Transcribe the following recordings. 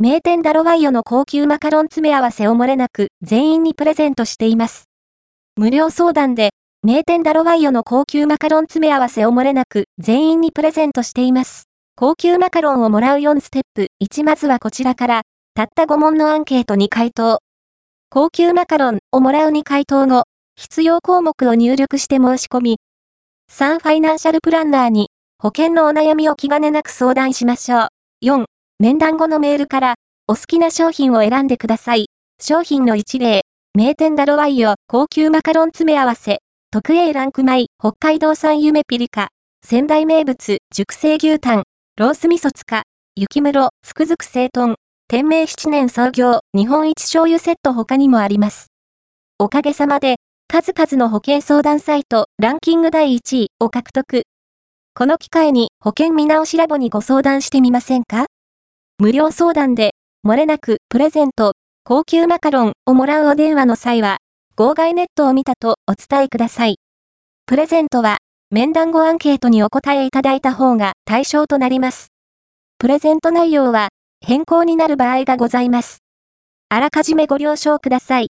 名店ダロワイヨの高級マカロン詰め合わせを漏れなく全員にプレゼントしています。無料相談で、名店ダロワイヨの高級マカロン詰め合わせを漏れなく全員にプレゼントしています。高級マカロンをもらう4ステップ1まずはこちらから、たった5問のアンケートに回答。高級マカロンをもらうに回答後、必要項目を入力して申し込み、3ファイナンシャルプランナーに保険のお悩みを気兼ねなく相談しましょう。4、面談後のメールからお好きな商品を選んでください。商品の一例、名店ダロワイヨ高級マカロン詰め合わせ、特 A ランク米、北海道産夢ピリカ、仙台名物、熟成牛タン、ロース味噌つか、雪室、福づく整豚、天明7年創業、日本一醤油セット他にもあります。おかげさまで、数々の保険相談サイト、ランキング第1位を獲得。この機会に保険見直しラボにご相談してみませんか？無料相談で、漏れなくプレゼント、高級マカロンをもらうお電話の際は、号外ネットを見たとお伝えください。プレゼントは、面談後アンケートにお答えいただいた方が対象となります。プレゼント内容は変更になる場合がございます。あらかじめご了承ください。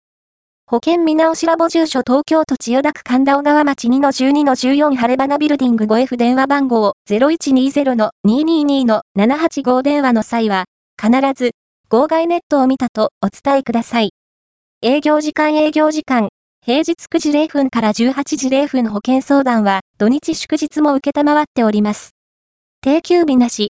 保険見直しラボ住所東京都千代田区神田小川町2の12の14晴れ花ビルディング 5F 電話番号0120の222の785電話の際は、必ず、号外ネットを見たとお伝えください。営業時間営業時間、平日9時0分から18時0分保険相談は土日祝日も受けたまわっております。定休日なし、